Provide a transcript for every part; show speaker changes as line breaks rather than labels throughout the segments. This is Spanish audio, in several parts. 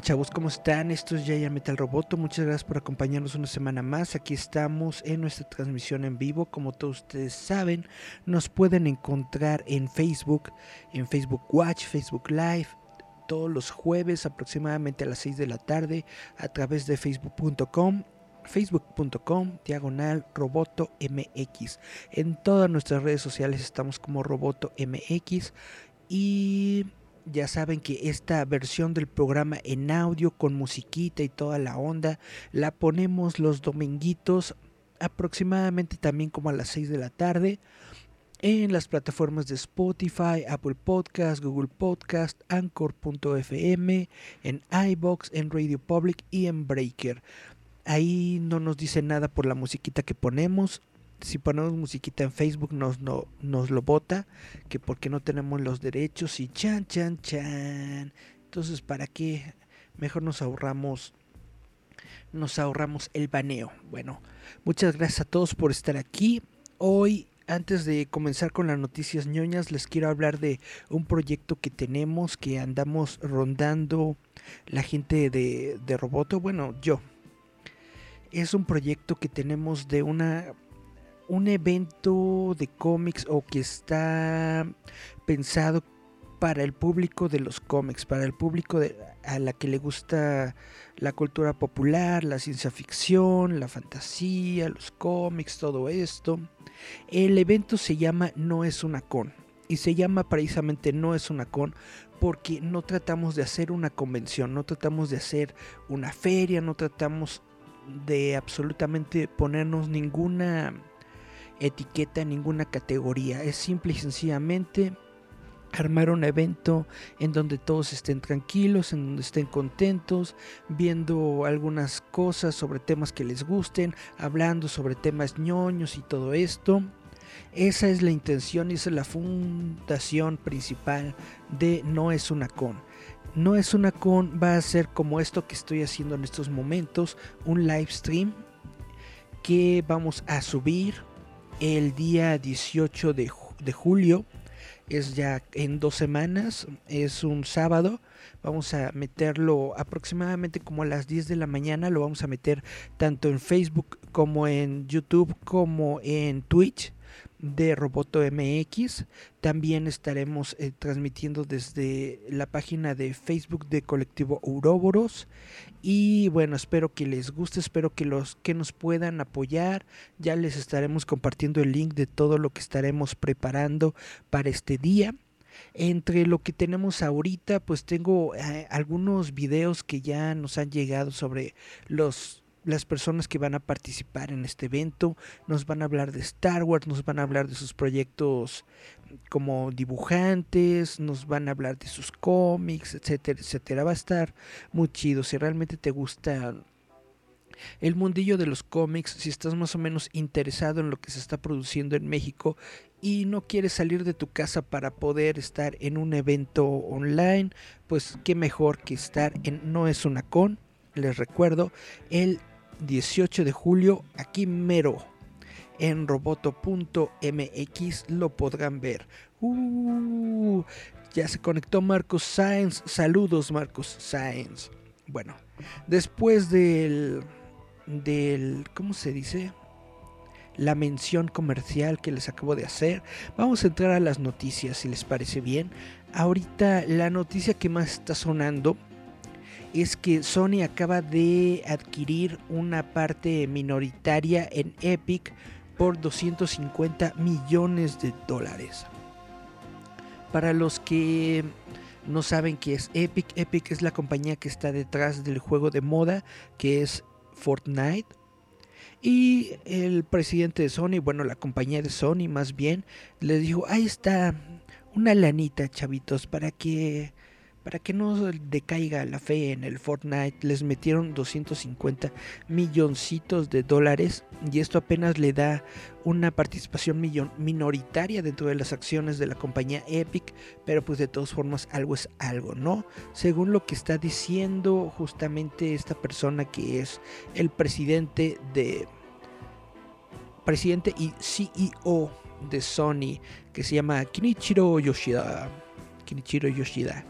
Chavos, ¿cómo están? Esto es Yaya Metal Roboto. Muchas gracias por acompañarnos una semana más. Aquí estamos en nuestra transmisión en vivo. Como todos ustedes saben, nos pueden encontrar en Facebook, en Facebook Watch, Facebook Live, todos los jueves aproximadamente a las 6 de la tarde a través de facebook.com facebook.com diagonal roboto mx en todas nuestras redes sociales estamos como roboto mx y ya saben que esta versión del programa en audio con musiquita y toda la onda la ponemos los dominguitos aproximadamente también como a las 6 de la tarde en las plataformas de Spotify, Apple Podcast, Google Podcast, Anchor.fm, en iBox, en Radio Public y en Breaker. Ahí no nos dice nada por la musiquita que ponemos. Si ponemos musiquita en Facebook nos, no, nos lo bota, que porque no tenemos los derechos y chan, chan, chan. Entonces, ¿para qué? Mejor nos ahorramos nos ahorramos el baneo. Bueno, muchas gracias a todos por estar aquí. Hoy antes de comenzar con las noticias ñoñas, les quiero hablar de un proyecto que tenemos, que andamos rondando la gente de, de Roboto, bueno, yo. Es un proyecto que tenemos de una un evento de cómics o que está pensado para el público de los cómics, para el público de, a la que le gusta la cultura popular, la ciencia ficción, la fantasía, los cómics, todo esto. El evento se llama No es una con y se llama precisamente No es una con porque no tratamos de hacer una convención, no tratamos de hacer una feria, no tratamos de absolutamente ponernos ninguna etiqueta, ninguna categoría. Es simple y sencillamente armar un evento en donde todos estén tranquilos, en donde estén contentos, viendo algunas cosas sobre temas que les gusten, hablando sobre temas ñoños y todo esto. Esa es la intención y esa es la fundación principal de No es una con. No es una con va a ser como esto que estoy haciendo en estos momentos, un live stream que vamos a subir el día 18 de, de julio es ya en dos semanas, es un sábado. Vamos a meterlo aproximadamente como a las 10 de la mañana. Lo vamos a meter tanto en Facebook como en YouTube como en Twitch de Roboto MX. También estaremos eh, transmitiendo desde la página de Facebook de Colectivo Ouroboros. Y bueno, espero que les guste, espero que los que nos puedan apoyar. Ya les estaremos compartiendo el link de todo lo que estaremos preparando para este día. Entre lo que tenemos ahorita, pues tengo eh, algunos videos que ya nos han llegado sobre los las personas que van a participar en este evento nos van a hablar de Star Wars, nos van a hablar de sus proyectos como dibujantes, nos van a hablar de sus cómics, etcétera, etcétera. Va a estar muy chido. Si realmente te gusta el mundillo de los cómics, si estás más o menos interesado en lo que se está produciendo en México y no quieres salir de tu casa para poder estar en un evento online, pues qué mejor que estar en No es una con. Les recuerdo, el 18 de julio, aquí mero, en roboto.mx lo podrán ver. Uh, ya se conectó Marcos Sáenz. Saludos, Marcos Sáenz. Bueno, después del. del. ¿Cómo se dice? La mención comercial que les acabo de hacer. Vamos a entrar a las noticias, si les parece bien. Ahorita la noticia que más está sonando es que Sony acaba de adquirir una parte minoritaria en Epic por 250 millones de dólares. Para los que no saben qué es Epic, Epic es la compañía que está detrás del juego de moda que es Fortnite. Y el presidente de Sony, bueno, la compañía de Sony más bien, les dijo, ahí está una lanita, chavitos, para que para que no decaiga la fe en el Fortnite, les metieron 250 milloncitos de dólares y esto apenas le da una participación minoritaria dentro de las acciones de la compañía Epic, pero pues de todas formas algo es algo, ¿no? Según lo que está diciendo justamente esta persona que es el presidente de presidente y CEO de Sony que se llama Kinichiro Yoshida. Kinichiro Yoshida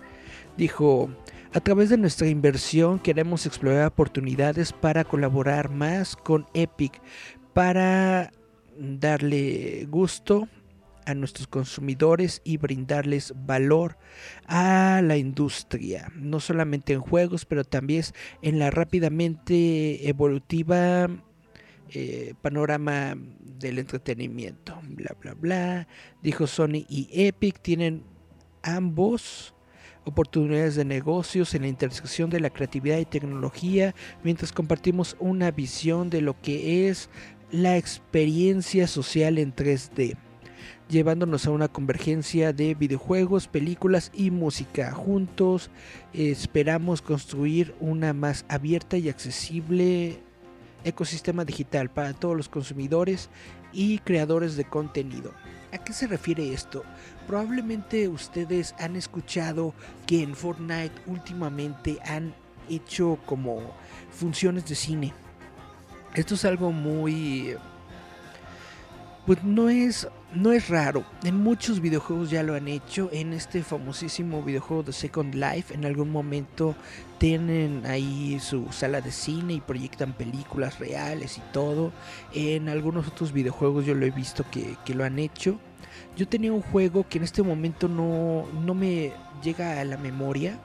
Dijo, a través de nuestra inversión queremos explorar oportunidades para colaborar más con Epic, para darle gusto a nuestros consumidores y brindarles valor a la industria, no solamente en juegos, pero también en la rápidamente evolutiva eh, panorama del entretenimiento. Bla, bla, bla. Dijo Sony y Epic tienen ambos oportunidades de negocios en la intersección de la creatividad y tecnología, mientras compartimos una visión de lo que es la experiencia social en 3D, llevándonos a una convergencia de videojuegos, películas y música. Juntos esperamos construir una más abierta y accesible ecosistema digital para todos los consumidores y creadores de contenido. ¿A qué se refiere esto? Probablemente ustedes han escuchado que en Fortnite últimamente han hecho como funciones de cine. Esto es algo muy pues no es no es raro. En muchos videojuegos ya lo han hecho. En este famosísimo videojuego de Second Life, en algún momento tienen ahí su sala de cine y proyectan películas reales y todo. En algunos otros videojuegos yo lo he visto que, que lo han hecho. Yo tenía un juego que en este momento no, no me llega a la memoria.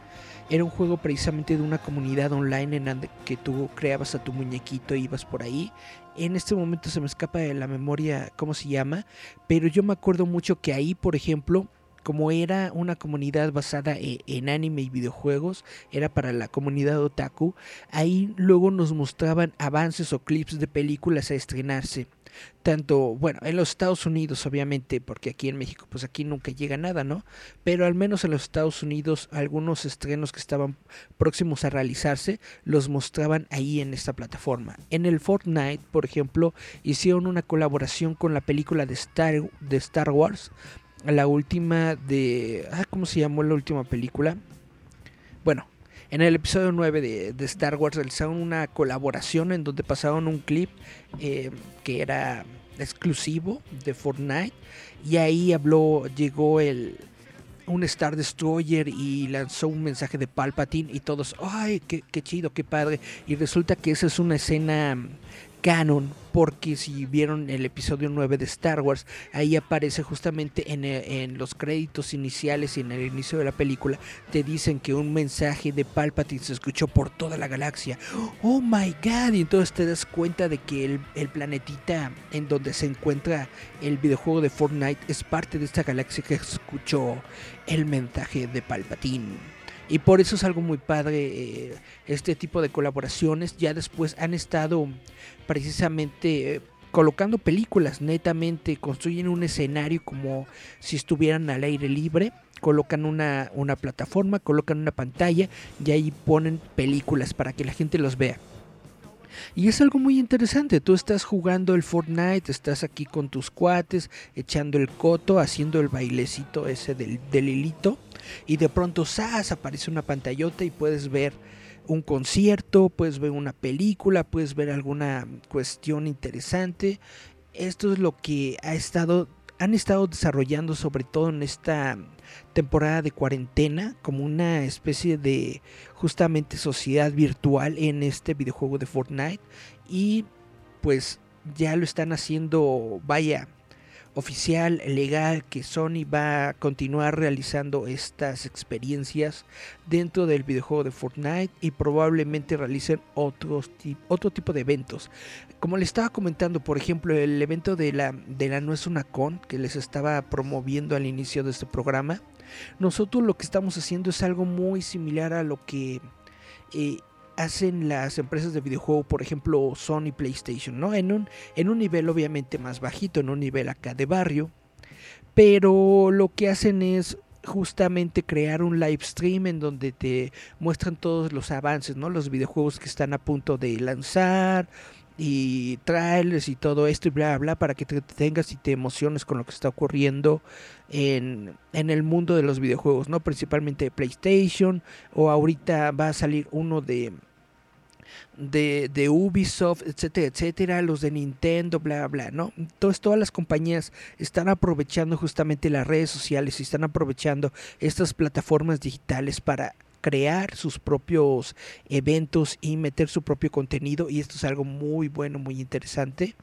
Era un juego precisamente de una comunidad online en que tú creabas a tu muñequito e ibas por ahí. En este momento se me escapa de la memoria cómo se llama, pero yo me acuerdo mucho que ahí, por ejemplo, como era una comunidad basada e, en, anime y videojuegos, era para la comunidad otaku, ahí luego nos mostraban avances o clips de películas a estrenarse tanto, bueno, en los Estados Unidos obviamente, porque aquí en México pues aquí nunca llega nada, ¿no? Pero al menos en los Estados Unidos algunos estrenos que estaban próximos a realizarse los mostraban ahí en esta plataforma. En el Fortnite, por ejemplo, hicieron una colaboración con la película de Star, de Star Wars, la última de... Ah, ¿Cómo se llamó la última película? Bueno, en el episodio 9 de, Star Wars realizaron una colaboración en donde pasaron un clip eh, que era exclusivo de Fortnite y ahí habló, llegó el un Star Destroyer y lanzó un mensaje de Palpatine y todos, ay, qué, qué chido, qué padre. Y resulta que esa es una escena canon, porque si vieron el episodio 9 de Star Wars, ahí aparece justamente en, eh, en, los créditos iniciales y en el inicio de la película, te dicen que un mensaje de Palpatine se escuchó por toda la galaxia. Oh my god, y entonces te das cuenta de que el, el planetita en donde se encuentra el videojuego de Fortnite es parte de esta galaxia que escuchó el mensaje de Palpatine. Y por eso es algo muy padre eh, este tipo de colaboraciones. Ya después han estado precisamente eh, colocando películas netamente, construyen un escenario como si estuvieran al aire libre, colocan una, una plataforma, colocan una pantalla y ahí ponen películas para que la gente los vea. Y es algo muy interesante, tú estás jugando el Fortnite, estás aquí con tus cuates, echando el coto, haciendo el bailecito ese del, del hilito y de pronto ¡zas! aparece una pantallota y puedes ver un concierto, puedes ver una película, puedes ver alguna cuestión interesante. Esto es lo que ha estado han estado desarrollando sobre todo en esta temporada de cuarentena como una especie de justamente sociedad virtual en este videojuego de Fortnite y pues ya lo están haciendo vaya oficial, legal, que Sony va a continuar realizando estas experiencias dentro del videojuego de Fortnite y probablemente realicen otros, otro tipo de eventos. Como les estaba comentando, por ejemplo, el evento de la, de la No es una con que les estaba promoviendo al inicio de este programa, nosotros lo que estamos haciendo es algo muy similar a lo que... Eh, hacen las empresas de videojuego, por ejemplo Sony PlayStation, ¿no? En un, en un nivel obviamente más bajito, en un nivel acá de barrio, pero lo que hacen es justamente crear un live stream en donde te muestran todos los avances, ¿no? Los videojuegos que están a punto de lanzar y trailers y todo esto y bla bla para que te tengas y te emociones con lo que está ocurriendo en, en el mundo de los videojuegos, ¿no? Principalmente de PlayStation o ahorita va a salir uno de de, de, Ubisoft, etcétera, etcétera, los de Nintendo, bla, bla, ¿no? Entonces todas las compañías están aprovechando justamente las redes sociales y están aprovechando estas plataformas digitales para crear sus propios eventos y meter su propio contenido y esto es algo muy bueno, muy interesante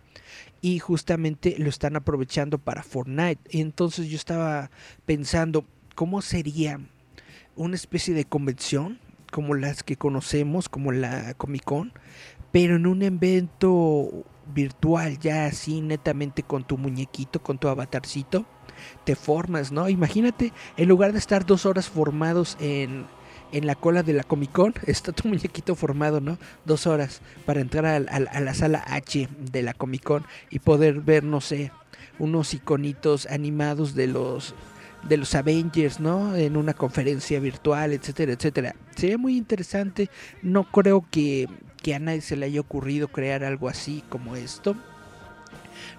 y justamente lo están aprovechando para Fortnite. Entonces yo estaba pensando, ¿cómo sería una especie de convención como las que conocemos, como la Comic Con, pero en un evento virtual, ya así netamente con tu muñequito, con tu avatarcito, te formas, ¿no? Imagínate, en lugar de estar dos horas formados en, en la cola de la Comic Con, está tu muñequito formado, ¿no? Dos horas para entrar a, a la sala H de la Comic Con y poder ver, no sé, unos iconitos animados de los de los Avengers, ¿no? En una conferencia virtual, etcétera, etcétera. Sería muy interesante. No creo que, que a nadie se le haya ocurrido crear algo así como esto.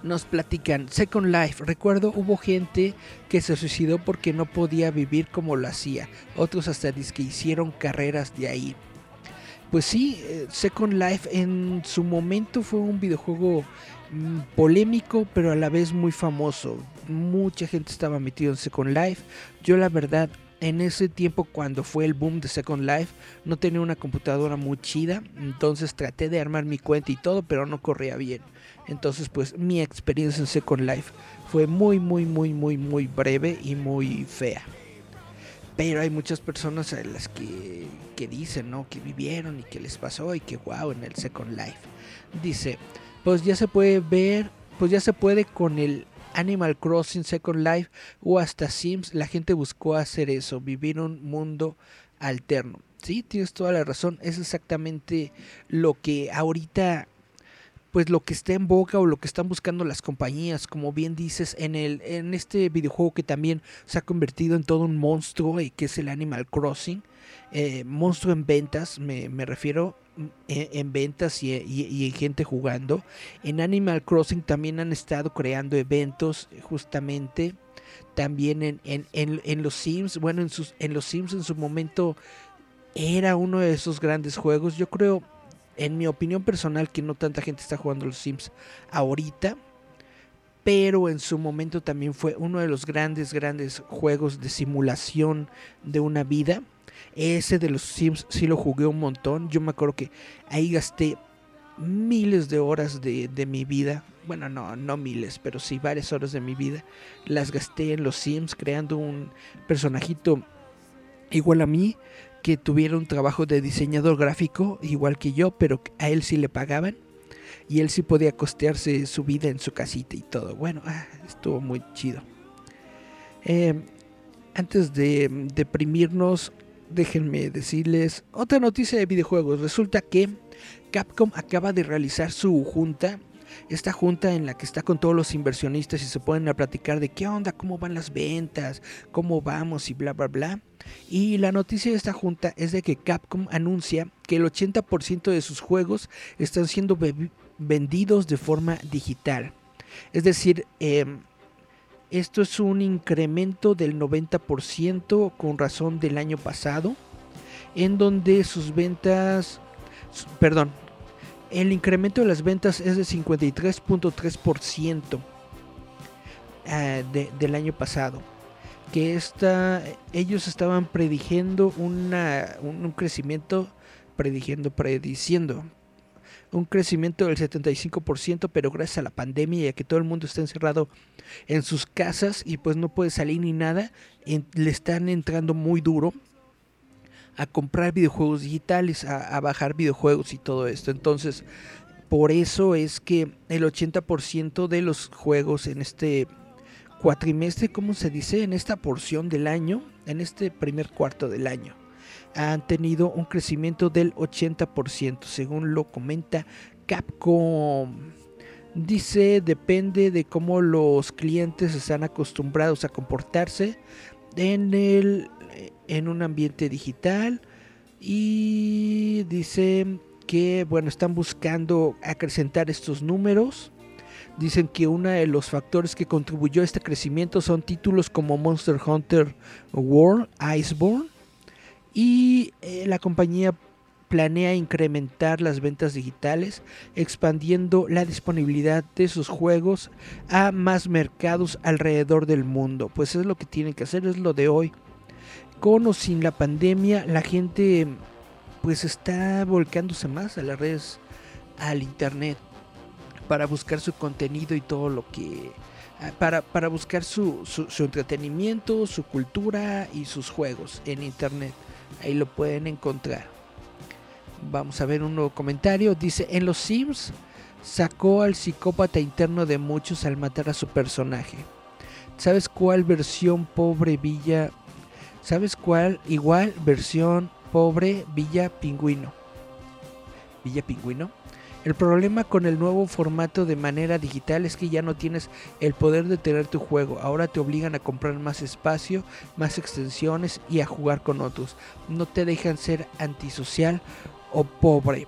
Nos platican, Second Life, recuerdo hubo gente que se suicidó porque no podía vivir como lo hacía. Otros hasta que hicieron carreras de ahí. Pues sí, eh, Second Life en su momento fue un videojuego mm, polémico, pero a la vez muy famoso. Mucha gente estaba metido en Second Life. Yo la verdad, en ese tiempo cuando fue el boom de Second Life, no tenía una computadora muy chida. Entonces traté de armar mi cuenta y todo, pero no corría bien. Entonces pues mi experiencia en Second Life fue muy, muy, muy, muy, muy breve y muy fea. Pero hay muchas personas a las que, que dicen, ¿no? Que vivieron y que les pasó y que wow en el Second Life. Dice, pues ya se puede ver, pues ya se puede con el Animal Crossing Second Life o hasta Sims. La gente buscó hacer eso, vivir un mundo alterno. Sí, tienes toda la razón. Es exactamente lo que ahorita pues lo que está en boca o lo que están buscando las compañías, como bien dices, en el en este videojuego que también se ha convertido en todo un monstruo y que es el Animal Crossing, eh, monstruo en ventas, me, refiero mm, en, ventas y, en gente jugando. En Animal Crossing también han estado creando eventos justamente, también en, en, en los Sims, bueno, en, sus, en los Sims en su momento era uno de esos grandes juegos, yo creo en mi opinión personal, que no tanta gente está jugando los Sims ahorita, pero en su momento también fue uno de los grandes, grandes juegos de simulación de una vida. Ese de los Sims sí lo jugué un montón. Yo me acuerdo que ahí gasté miles de horas de, de, mi vida. Bueno, no, no miles, pero sí varias horas de mi vida. Las gasté en los Sims creando un personajito igual a mí que tuviera un trabajo de diseñador gráfico igual que yo, pero a él sí le pagaban y él sí podía costearse su vida en su casita y todo. Bueno, ah, estuvo muy chido. Eh, antes de deprimirnos, déjenme decirles otra noticia de videojuegos. Resulta que Capcom acaba de realizar su junta esta junta en la que está con todos los inversionistas y se ponen a platicar de qué onda, cómo van las ventas, cómo vamos y bla, bla, bla. Y la noticia de esta junta es de que Capcom anuncia que el 80% de sus juegos están siendo vendidos de forma digital. Es decir, em, esto es un incremento del 90% con razón del año pasado, en donde sus ventas, perdón, el incremento de las ventas es de 53.3% eh, del año pasado. Que esta, ellos estaban prediciendo una, un, crecimiento, prediciendo, prediciendo un crecimiento del 75%, pero gracias a la pandemia y a que todo el mundo está encerrado en sus casas y pues no puede salir ni nada, le están entrando muy duro a comprar videojuegos digitales, a, bajar videojuegos y todo esto. Entonces, por eso es que el 80% de los juegos en este cuatrimestre, ¿cómo se dice? En esta porción del año, en este primer cuarto del año, han tenido un crecimiento del 80%, según lo comenta Capcom. Dice, depende de cómo los clientes están acostumbrados a comportarse en, el, en un ambiente digital. Y dice que, bueno, están buscando acrecentar estos números. Dicen que uno de los factores que contribuyó a este crecimiento son títulos como Monster Hunter World, Iceborne. Y eh, la compañía planea incrementar las ventas digitales, expandiendo la disponibilidad de sus juegos a más mercados alrededor del mundo. Pues es lo que tienen que hacer, es lo de hoy. Con o sin la pandemia, la gente pues está volcándose más a las redes, al internet, para buscar su contenido y todo lo que... Ah, para, para buscar su, su, su entretenimiento, su cultura y sus juegos en internet. Ahí lo pueden encontrar. Vamos a ver un nuevo comentario. Dice, en los Sims sacó al psicópata interno de muchos al matar a su personaje. ¿Sabes cuál versión pobre Villa? ¿Sabes cuál igual versión pobre Villa Pingüino? Villa Pingüino. El problema con el nuevo formato de manera digital es que ya no tienes el poder de tener tu juego. Ahora te obligan a comprar más espacio, más extensiones y a jugar con otros. No te dejan ser antisocial o pobre.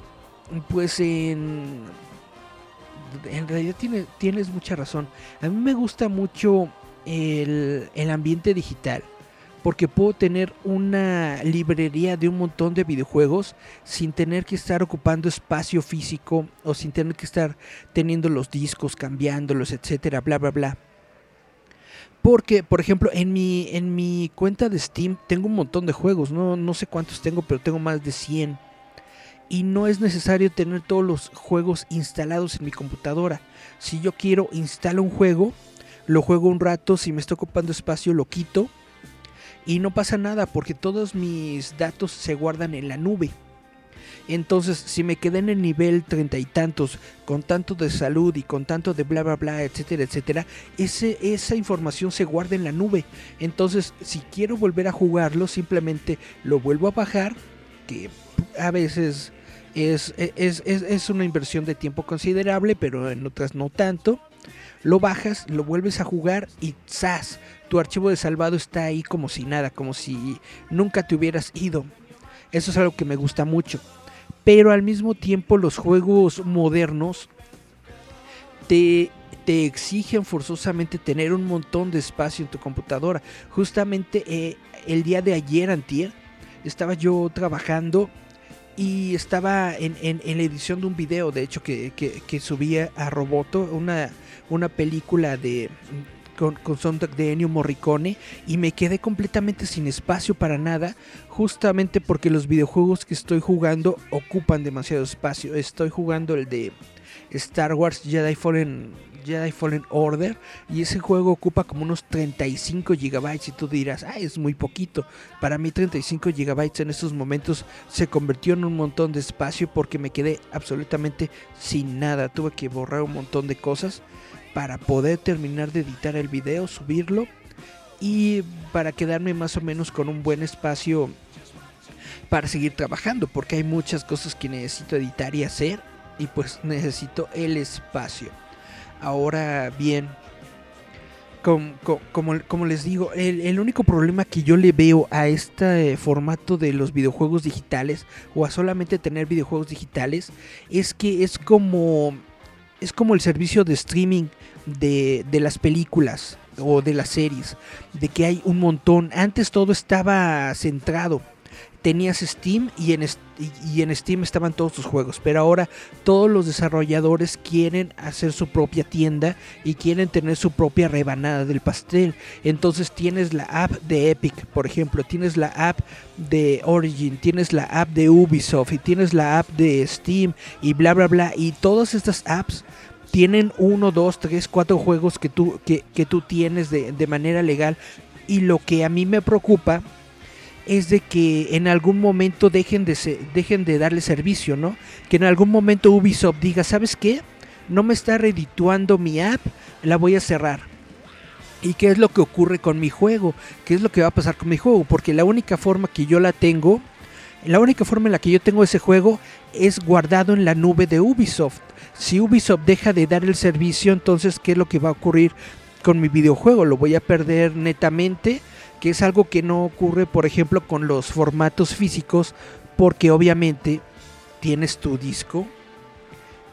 Pues en, en realidad tiene, tienes mucha razón. A mí me gusta mucho el, el ambiente digital. Porque puedo tener una librería de un montón de videojuegos sin tener que estar ocupando espacio físico o sin tener que estar teniendo los discos, cambiándolos, etcétera, bla, bla, bla. Porque, por ejemplo, en mi, en mi cuenta de Steam tengo un montón de juegos. No, no sé cuántos tengo, pero tengo más de 100 y no es necesario tener todos los juegos instalados en mi computadora. Si yo quiero instalar un juego, lo juego un rato, si me está ocupando espacio lo quito y no pasa nada porque todos mis datos se guardan en la nube. Entonces, si me quedé en el nivel treinta y tantos, con tanto de salud y con tanto de bla bla bla, etcétera, etcétera, ese, esa información se guarda en la nube. Entonces, si quiero volver a jugarlo, simplemente lo vuelvo a bajar, que a veces es, es, una inversión de tiempo considerable, pero en otras no tanto. Lo bajas, lo vuelves a jugar y ¡zas! Tu archivo de salvado está ahí como si nada, como si nunca te hubieras ido. Eso es algo que me gusta mucho. Pero al mismo tiempo los juegos modernos te, te exigen forzosamente tener un montón de espacio en tu computadora. Justamente eh, el día de ayer, antier, estaba yo trabajando y estaba en, la edición de un video, de hecho, que, que, subía a Roboto, una, una película de con, con soundtrack de Ennio Morricone y me quedé completamente sin espacio para nada, justamente porque los videojuegos que estoy jugando ocupan demasiado espacio. Estoy jugando el de Star Wars Jedi Fallen Jedi Fallen Order y ese juego ocupa como unos 35 gigabytes y tú dirás, ah, es muy poquito. Para mí 35 gigabytes en estos momentos se convirtió en un montón de espacio porque me quedé absolutamente sin nada. Tuve que borrar un montón de cosas para poder terminar de editar el video, subirlo y para quedarme más o menos con un buen espacio para seguir trabajando porque hay muchas cosas que necesito editar y hacer y pues necesito el espacio. Ahora bien, como, les digo, el, único problema que yo le veo a este formato de los videojuegos digitales o a solamente tener videojuegos digitales es que es como es como el servicio de streaming de, de las películas o de las series, de que hay un montón. Antes todo estaba centrado tenías Steam y en, y en Steam estaban todos tus juegos, pero ahora todos los desarrolladores quieren hacer su propia tienda y quieren tener su propia rebanada del pastel. Entonces tienes la app de Epic, por ejemplo, tienes la app de Origin, tienes la app de Ubisoft y tienes la app de Steam y bla bla bla. Y todas estas apps tienen uno, dos, tres, cuatro juegos que tú, que, que tú tienes de, de manera legal. Y lo que a mí me preocupa es de que en algún momento dejen de, dejen de darle servicio, ¿no? Que en algún momento Ubisoft diga, ¿sabes qué? No me está redituando mi app, la voy a cerrar. ¿Y qué es lo que ocurre con mi juego? ¿Qué es lo que va a pasar con mi juego? Porque la única forma que yo la tengo La única forma en la que yo tengo ese juego es guardado en la nube de Ubisoft. Si Ubisoft deja de dar el servicio, entonces ¿qué es lo que va a ocurrir con mi videojuego? Lo voy a perder netamente, que es algo que no ocurre, por ejemplo, con los formatos físicos, porque obviamente tienes tu disco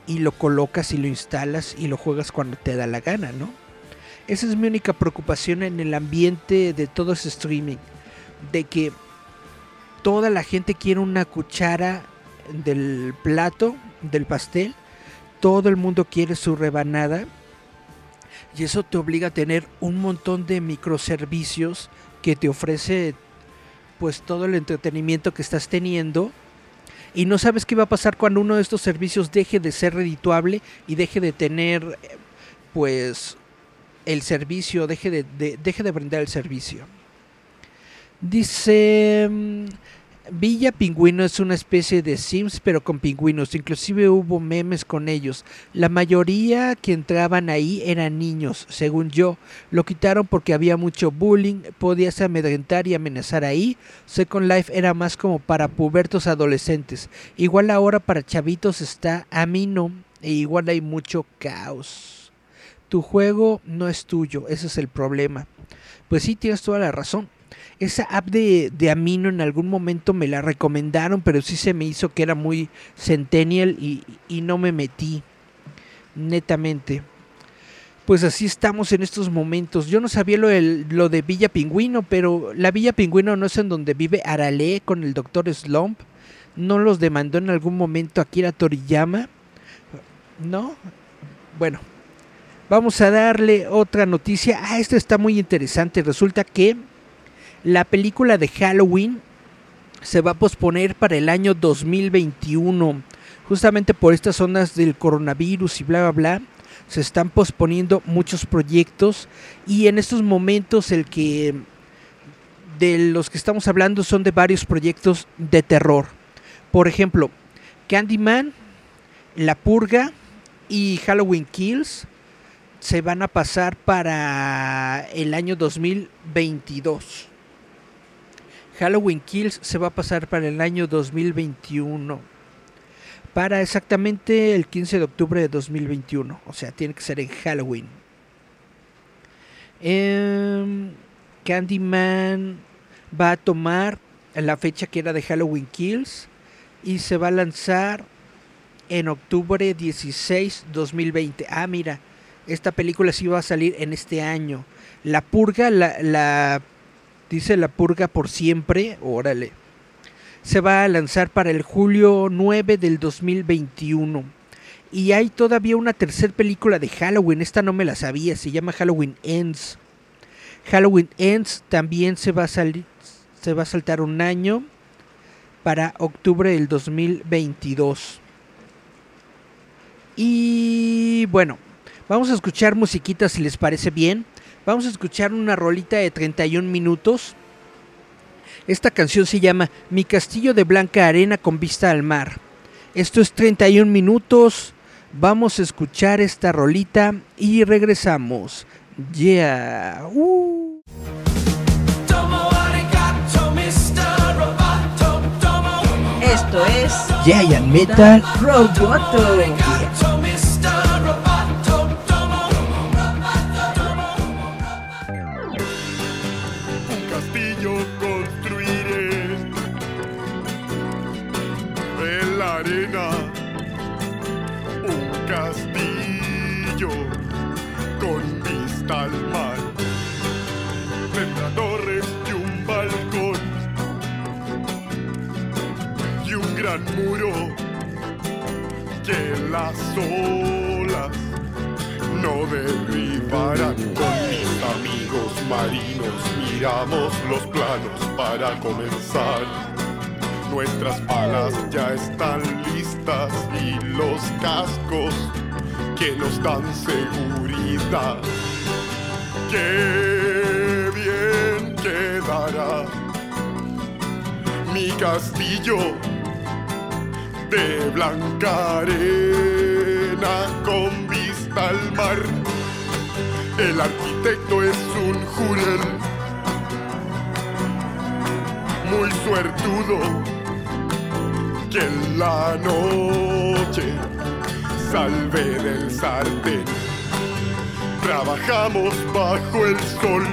y lo colocas y lo instalas y lo juegas cuando te da la gana, ¿no? Esa es mi única preocupación en el ambiente de todo ese streaming, de que toda la gente quiere una cuchara del plato, del pastel, todo el mundo quiere su rebanada y eso te obliga a tener un montón de microservicios que te ofrece pues todo el entretenimiento que estás teniendo y no sabes qué va a pasar cuando uno de estos servicios deje de ser redituable y deje de tener pues el servicio, deje de, deje de brindar el servicio. Dice mm, Villa Pingüino es una especie de Sims pero con pingüinos, inclusive hubo memes con ellos. La mayoría que entraban ahí eran niños, según yo. Lo quitaron porque había mucho bullying, podías amedrentar y amenazar ahí. Second Life era más como para pubertos adolescentes. Igual ahora para chavitos está a mí no, e igual hay mucho caos. Tu juego no es tuyo, ese es el problema. Pues sí, tienes toda la razón esa app de, Amino en algún momento me la recomendaron, pero sí se me hizo que era muy centennial y, no me metí, netamente. Pues así estamos en estos momentos. Yo no sabía lo, lo de Villa Pingüino, pero la Villa Pingüino no es en donde vive Arale con el doctor Slump. ¿No los demandó en algún momento Akira Toriyama? ¿No? Bueno, vamos a darle otra noticia. Ah, esto está muy interesante. Resulta que la película de Halloween se va a posponer para el año 2021. Justamente por estas zonas del coronavirus y bla, bla, bla. Se están posponiendo muchos proyectos. Y en estos momentos el que de los que estamos hablando son de varios proyectos de terror. Por ejemplo, Candyman, La Purga y Halloween Kills se van a pasar para el año 2022. Halloween Kills se va a pasar para el año 2021. Para exactamente el 15 de octubre de 2021. O sea, tiene que ser en Halloween. Em, Candyman va a tomar la fecha que era de Halloween Kills y se va a lanzar en octubre 16 2020. Ah, mira, esta película sí va a salir en este año. La Purga, la, la dice La Purga por siempre, órale. Se va a lanzar para el julio 9 del 2021. Y hay todavía una tercera película de Halloween, esta no me la sabía, se llama Halloween Ends. Halloween Ends también se va a se va a saltar un año para octubre del 2022. Y bueno, vamos a escuchar musiquita si les parece bien. Vamos a escuchar una rolita de 31 minutos. Esta canción se llama Mi castillo de blanca arena con vista al mar. Esto es 31 minutos. Vamos a escuchar esta rolita y regresamos. Yeah. Uh.
Esto es
Giant Metal
Roboto.
Muro que las olas no derribarán. Con mis amigos marinos miramos los planos para comenzar. Nuestras palas ya están listas y los cascos que nos dan seguridad. Qué bien quedará mi castillo de blanca arena con vista al mar. El arquitecto es un jurel muy suertudo que en la noche salve del sartén. Trabajamos bajo el sol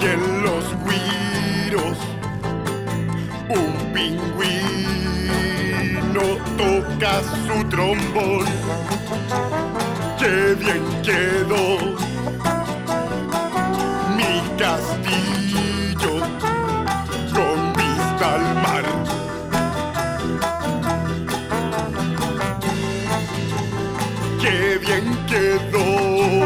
y en los guiros un pingüino toca su trombón. Qué bien quedó mi castillo con vista al mar. Qué bien quedó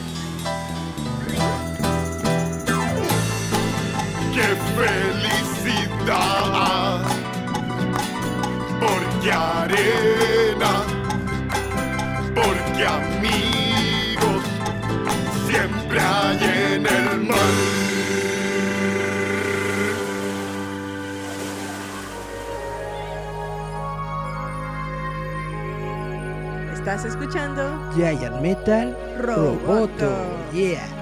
¡Qué felicidad! Porque arena, porque amigos siempre hay en el mar.
Estás escuchando
Giant Metal
Roboto.
Roboto. Yeah.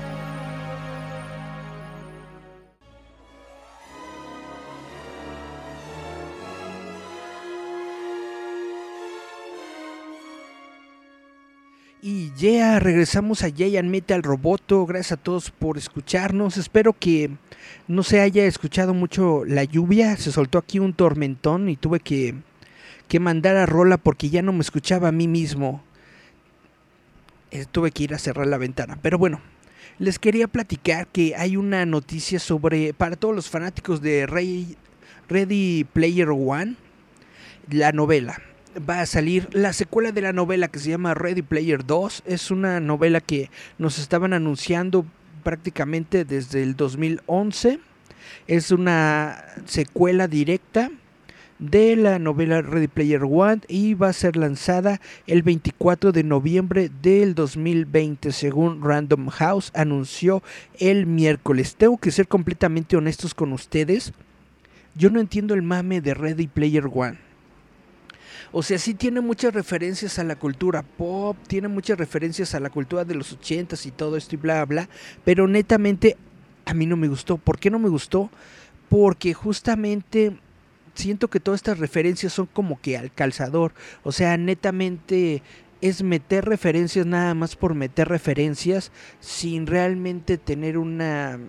Y ya regresamos a Giant Metal Roboto. Gracias a todos por escucharnos. Espero que no se haya escuchado mucho la lluvia. Se soltó aquí un tormentón y tuve que, que mandar a Rola porque ya no me escuchaba a mí mismo. Eh, tuve que ir a cerrar la ventana. Pero bueno, les quería platicar que hay una noticia sobre, para todos los fanáticos de Ready Player One, la novela. Va a salir la secuela de la novela que se llama Ready Player 2. Es una novela que nos estaban anunciando prácticamente desde el 2011. Es una secuela directa de la novela Ready Player One y va a ser lanzada el 24 de noviembre del 2020 según Random House anunció el miércoles. Tengo que ser completamente honestos con ustedes. Yo no entiendo el mame de Ready Player One. O sea, sí tiene muchas referencias a la cultura pop, tiene muchas referencias a la cultura de los ochentas y todo esto y bla bla, pero netamente a mí no me gustó. ¿Por qué no me gustó? Porque justamente siento que todas estas referencias son como que al calzador. O sea, netamente es meter referencias nada más por meter referencias sin realmente tener una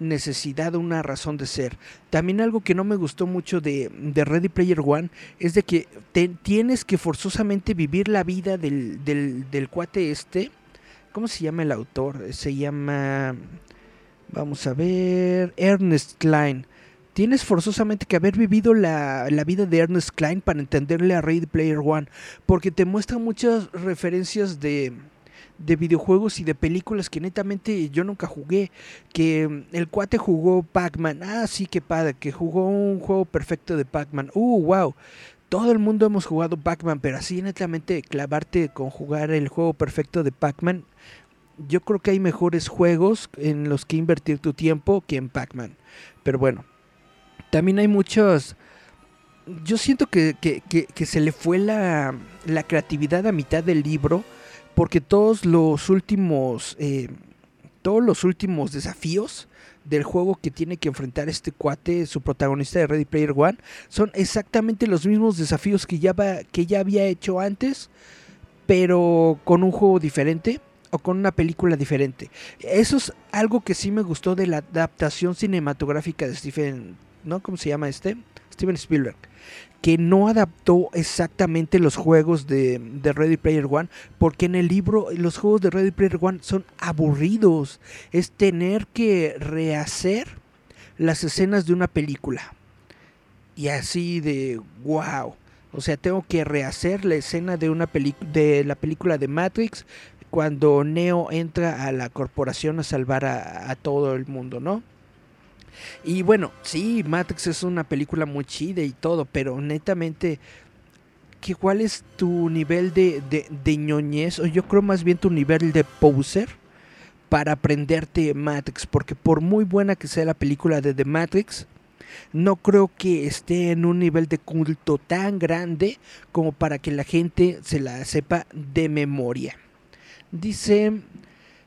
necesidad o una razón de ser. También algo que no me gustó mucho de, de Ready Player One es de que tienes que forzosamente vivir la vida del, del, del cuate este. ¿Cómo se llama el autor? Se llama... Vamos a ver... Ernest Klein. Tienes forzosamente que haber vivido la, la vida de Ernest Klein para entenderle a Ready Player One. Porque te muestra muchas referencias de, de videojuegos y de películas que netamente yo nunca jugué. Que mm, el cuate jugó Pac-Man. Ah, sí, qué padre. Que jugó un juego perfecto de Pac-Man. Uh, wow. Todo el mundo hemos jugado Pac-Man, pero así netamente clavarte con jugar el juego perfecto de Pac-Man. Yo creo que hay mejores juegos en los que invertir tu tiempo que en Pac-Man. Pero bueno, también hay muchos... Yo siento que, que- que- que se le fue la, la creatividad a mitad del libro porque todos los últimos eh, todos los últimos desafíos del juego que tiene que enfrentar este cuate, su protagonista de Ready Player One, son exactamente los mismos desafíos que ya, va- que ya había hecho antes, pero con un juego diferente o con una película diferente. Eso es algo que sí me gustó de la adaptación cinematográfica de Stephen, ¿no? ¿Cómo se llama este? Steven Spielberg. Que no adaptó exactamente los juegos de, de Ready Player One, porque en el libro los juegos de Ready Player One son aburridos. Es tener que rehacer las escenas de una película. Y así de wow. O sea, tengo que rehacer la escena de una de la película de Matrix cuando Neo entra a la corporación a salvar a todo el mundo, ¿no? Y bueno, sí, Matrix es una película muy chida y todo, pero netamente, ¿qué, ¿cuál es tu nivel de, de, de ñoñez? O yo creo más bien tu nivel de poser para aprenderte Matrix, porque por muy buena que sea la película de The Matrix, no creo que esté en un nivel de culto tan grande como para que la gente se la sepa de memoria. Dice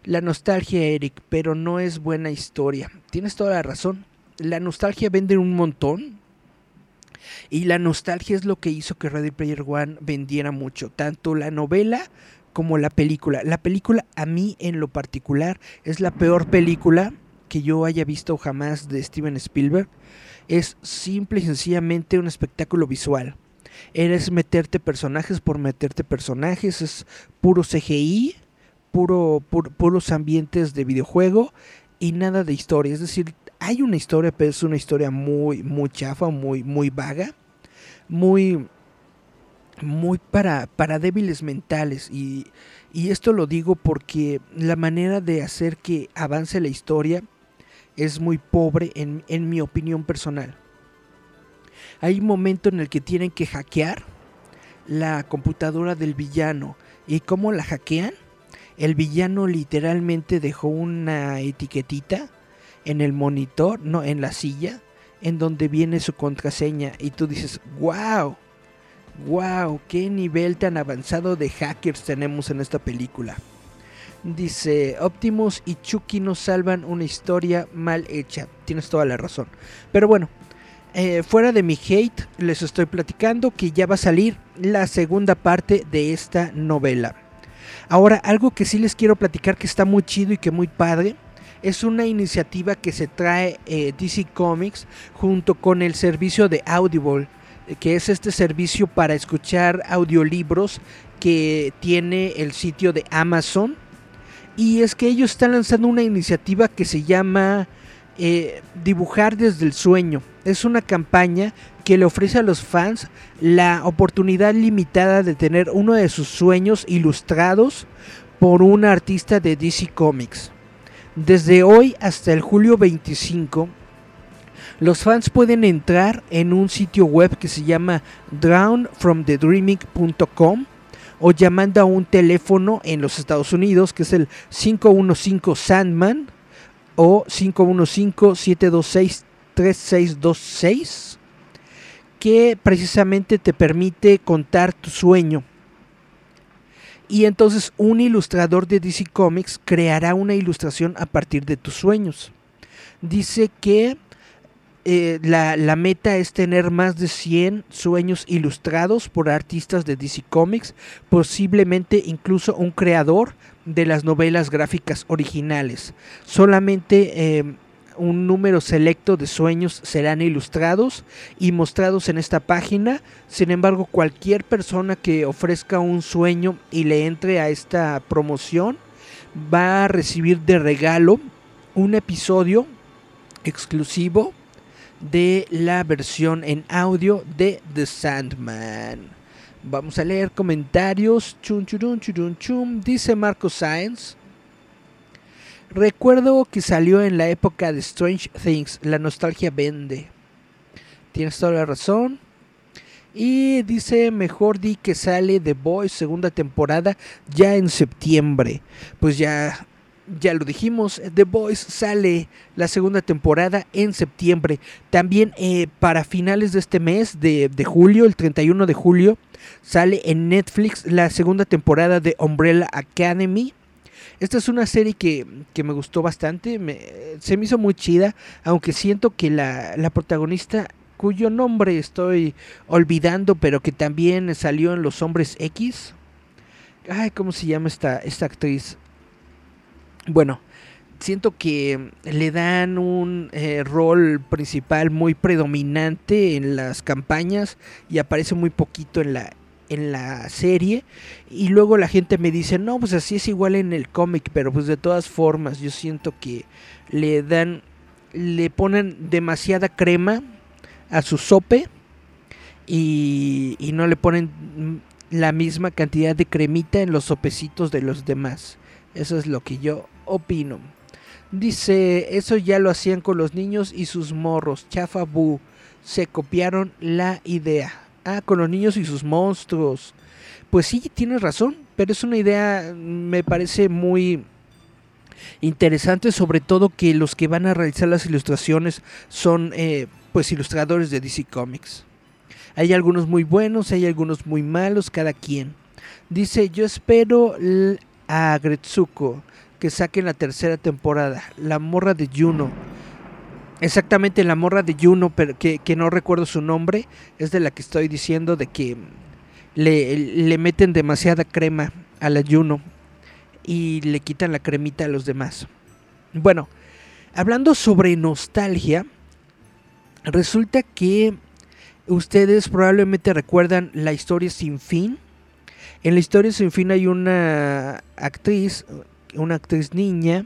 la nostalgia, Eric, pero no es buena historia. Tienes toda la razón. La nostalgia vende un montón. Y la nostalgia es lo que hizo que Ready Player One vendiera mucho. Tanto la novela como la película. La película a mí en lo particular es la peor película que yo haya visto jamás de Steven Spielberg. Es simple y sencillamente un espectáculo visual. Eres meterte personajes por meterte personajes. Es puro CGI, puro, puro puros ambientes de videojuego y nada de historia. Es decir, hay una historia, pero es una historia muy, muy chafa, muy, muy vaga, muy, muy para, para débiles mentales. Y, y esto lo digo porque la manera de hacer que avance la historia es muy pobre en, en mi opinión personal. Hay un momento en el que tienen que hackear la computadora del villano. ¿Y cómo la hackean? El villano literalmente dejó una etiquetita en el monitor, no, en la silla, en donde viene su contraseña. Y tú dices, wow, wow, qué nivel tan avanzado de hackers tenemos en esta película. Dice, Optimus y Chucky nos salvan una historia mal hecha. Tienes toda la razón. Pero bueno, eh, fuera de mi hate, les estoy platicando que ya va a salir la segunda parte de esta novela. Ahora, algo que sí les quiero platicar que está muy chido y que muy padre es una iniciativa que se trae eh, DC Comics junto con el servicio de Audible, que es este servicio para escuchar audiolibros que tiene el sitio de Amazon. Y es que ellos están lanzando una iniciativa que se llama eh, Dibujar desde el sueño. Es una campaña que le ofrece a los fans la oportunidad limitada de tener uno de sus sueños ilustrados por un artista de DC Comics. Desde hoy hasta el julio 25, los fans pueden entrar en un sitio web que se llama drownfromthedreaming.com o llamando a un teléfono en los Estados Unidos que es el 515 Sandman o 515-726-3626 que precisamente te permite contar tu sueño y entonces un ilustrador de DC Comics creará una ilustración a partir de tus sueños. Dice que eh, la, la, meta es tener más de 100 sueños ilustrados por artistas de DC Comics, posiblemente incluso un creador de las novelas gráficas originales. Solamente eh, un número selecto de sueños serán ilustrados y mostrados en esta página. Sin embargo, cualquier persona que ofrezca un sueño y le entre a esta promoción va a recibir de regalo un episodio exclusivo de la versión en audio de The Sandman. Vamos a leer comentarios. Chum, chum, chum. Dice Marco Sáenz. Recuerdo que salió en la época de Strange Things. La nostalgia vende. Tienes toda la razón. Y dice, mejor di que sale The Boys segunda temporada ya en septiembre. Pues ya, ya lo dijimos, The Boys sale la segunda temporada en septiembre. También eh, para finales de este mes de, de julio, el 31 de julio, sale en Netflix la segunda temporada de Umbrella Academy. Esta es una serie que, que me gustó bastante, me, se me hizo muy chida, aunque siento que la, la, protagonista, cuyo nombre estoy olvidando, pero que también salió en Los Hombres X. Ay, ¿cómo se llama esta, esta actriz? Bueno, siento que le dan un eh, rol principal muy predominante en las campañas y aparece muy poquito en la en la serie y luego la gente me dice no pues así es igual en el cómic pero pues de todas formas yo siento que le dan le ponen demasiada crema a su sope y, no le ponen la misma cantidad de cremita en los sopecitos de los demás Eso es lo que yo opino. Dice, eso ya lo hacían con los niños y sus morros. Chafa bu. Se copiaron la idea. Ah, con los niños y sus monstruos. Pues sí, tienes razón, pero es una idea, me parece muy interesante, sobre todo que los que van a realizar las ilustraciones son eh, pues ilustradores de DC Comics. Hay algunos muy buenos, hay algunos muy malos, cada quien. Dice, yo espero a Gretsuko que saquen la tercera temporada, La Morra de Juno. Exactamente la morra de Juno, pero que, que, no recuerdo su nombre, es de la que estoy diciendo de que le, le meten demasiada crema a la Juno y le quitan la cremita a los demás. Bueno, hablando sobre nostalgia, resulta que ustedes probablemente recuerdan la historia sin fin. En la historia sin fin hay una actriz, una actriz niña,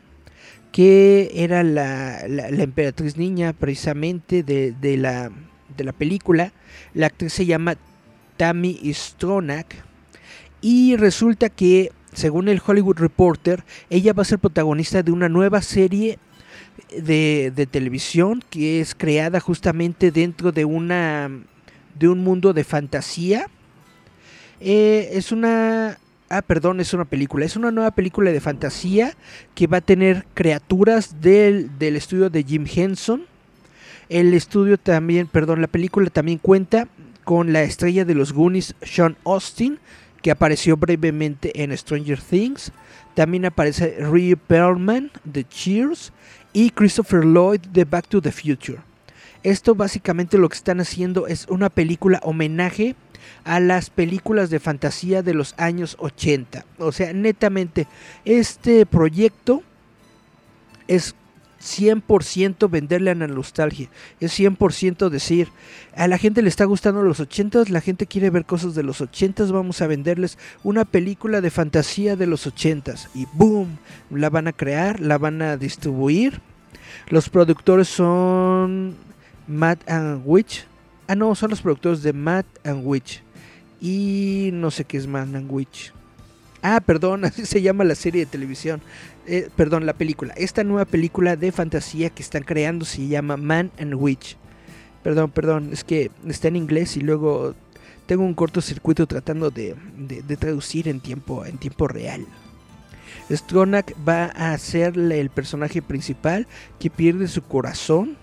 que era la, la, emperatriz niña precisamente de, de, la, de, la, película. La actriz se llama Tammy Stronach y resulta que, según el Hollywood Reporter, ella va a ser protagonista de una nueva serie de, de televisión que es creada justamente dentro de una de un mundo de fantasía. Eh, es una Ah, perdón, es una película. Es una nueva película de fantasía que va a tener criaturas del, estudio de Jim Henson. El estudio también, perdón, la película también cuenta con la estrella de los Goonies, Sean Austin, que apareció brevemente en Stranger Things. También aparece Rhea Perlman de Cheers y Christopher Lloyd de Back to the Future. Esto básicamente lo que están haciendo es una película homenaje a las películas de fantasía de los años 80. O sea, netamente, este proyecto es 100% venderle a la nostalgia. Es 100% decir, a la gente le está gustando los 80s, la gente quiere ver cosas de los 80s, vamos a venderles una película de fantasía de los 80s. Y boom, la van a crear, la van a distribuir. Los productores son Matt and Witch. Ah, no, son los productores de Matt and Witch. Y no sé qué es Man and Witch. Ah, perdón, así se llama la serie de televisión. Eh, perdón, la película. Esta nueva película de fantasía que están creando se llama Man and Witch. Perdón, perdón, es que está en inglés y luego tengo un cortocircuito tratando de, de, traducir en tiempo, en tiempo real. Stronach va a ser el personaje principal que pierde su corazón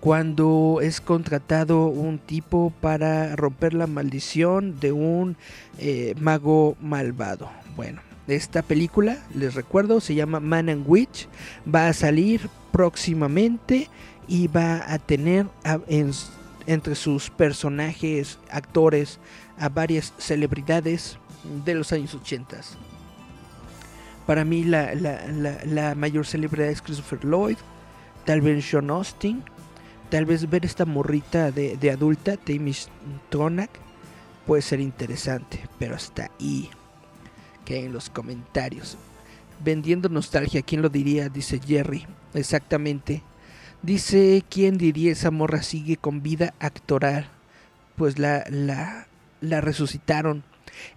cuando es contratado un tipo para romper la maldición de un eh, mago malvado. Bueno, esta película, les recuerdo, se llama Man and Witch, va a salir próximamente y va a tener entre sus personajes, actores, a varias celebridades de los años 80. Para mí la, la mayor celebridad es Christopher Lloyd, tal vez Sean Austin, tal vez ver esta morrita de, adulta, Tammy Tronak, puede ser interesante, pero hasta ahí. Que en los comentarios. Vendiendo nostalgia, ¿quién lo diría? Dice Jerry. Exactamente. Dice, ¿quién diría esa morra sigue con vida actoral? Pues la, la, la resucitaron.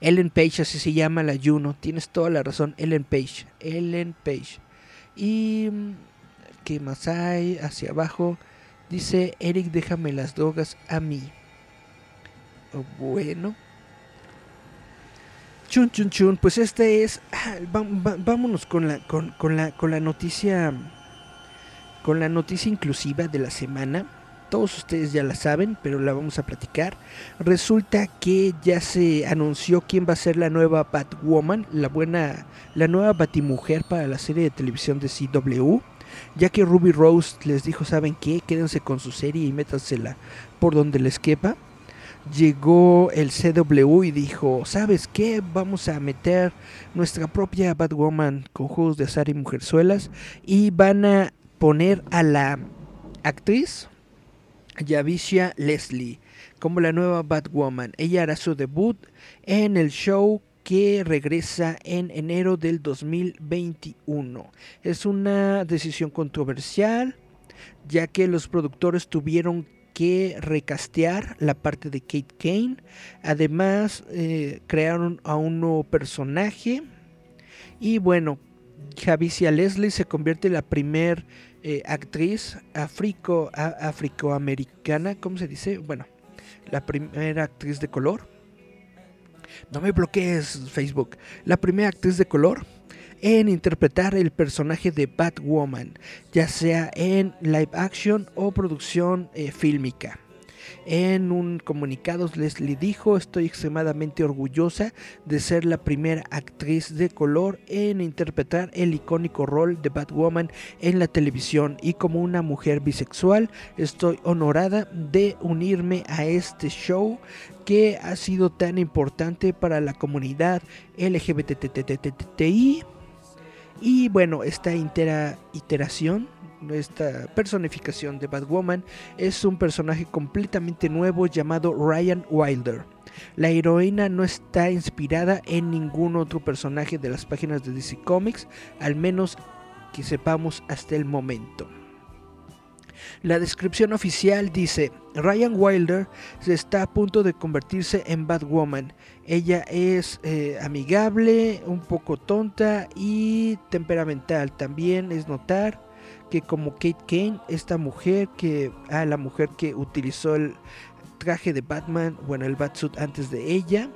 Ellen Page, así se llama la Juno. Tienes toda la razón, Ellen Page. Ellen Page. Y... ¿Qué más hay? Hacia abajo. Dice Eric, déjame las drogas a mí. Oh, bueno. Chun chun chun, pues este es. Ah, vámonos con la, con, la, con la noticia. Con la noticia inclusiva de la semana. Todos ustedes ya la saben, pero la vamos a platicar. Resulta que ya se anunció quién va a ser la nueva Batwoman, la buena, la nueva Batimujer para la serie de televisión de CW ya que Ruby Rose les dijo, ¿saben qué? Quédense con su serie y métansela por donde les quepa. Llegó el CW y dijo, ¿sabes qué? Vamos a meter nuestra propia Batwoman con juegos de azar y mujerzuelas y van a poner a la actriz Yavisha Leslie como la nueva Batwoman. Ella hará su debut en el show que regresa en enero del 2021. Es una decisión controversial, ya que los productores tuvieron que recastear la parte de Kate Kane. Además, eh, crearon a un nuevo personaje. Y bueno, Javicia Leslie se convierte en la primer eh, actriz afroamericana, ¿cómo se dice? Bueno, la primera actriz de color. No me bloquees Facebook. La primera actriz de color en interpretar el personaje de Batwoman, ya sea en live action o producción eh, fílmica. En un comunicado Leslie dijo, estoy extremadamente orgullosa de ser la primera actriz de color en interpretar el icónico rol de Batwoman en la televisión y como una mujer bisexual estoy honorada de unirme a este show que ha sido tan importante para la comunidad LGBTTI. Y bueno, esta iteración esta personificación de Batwoman es un personaje completamente nuevo llamado Ryan Wilder. La heroína no está inspirada en ningún otro personaje de las páginas de DC Comics, al menos que sepamos hasta el momento. La descripción oficial dice, Ryan Wilder está a punto de convertirse en Batwoman. Ella es eh, amigable, un poco tonta y temperamental. También es notar que como Kate Kane, esta mujer que, ah, la mujer que utilizó el traje de Batman, bueno, el Batsuit antes de ella,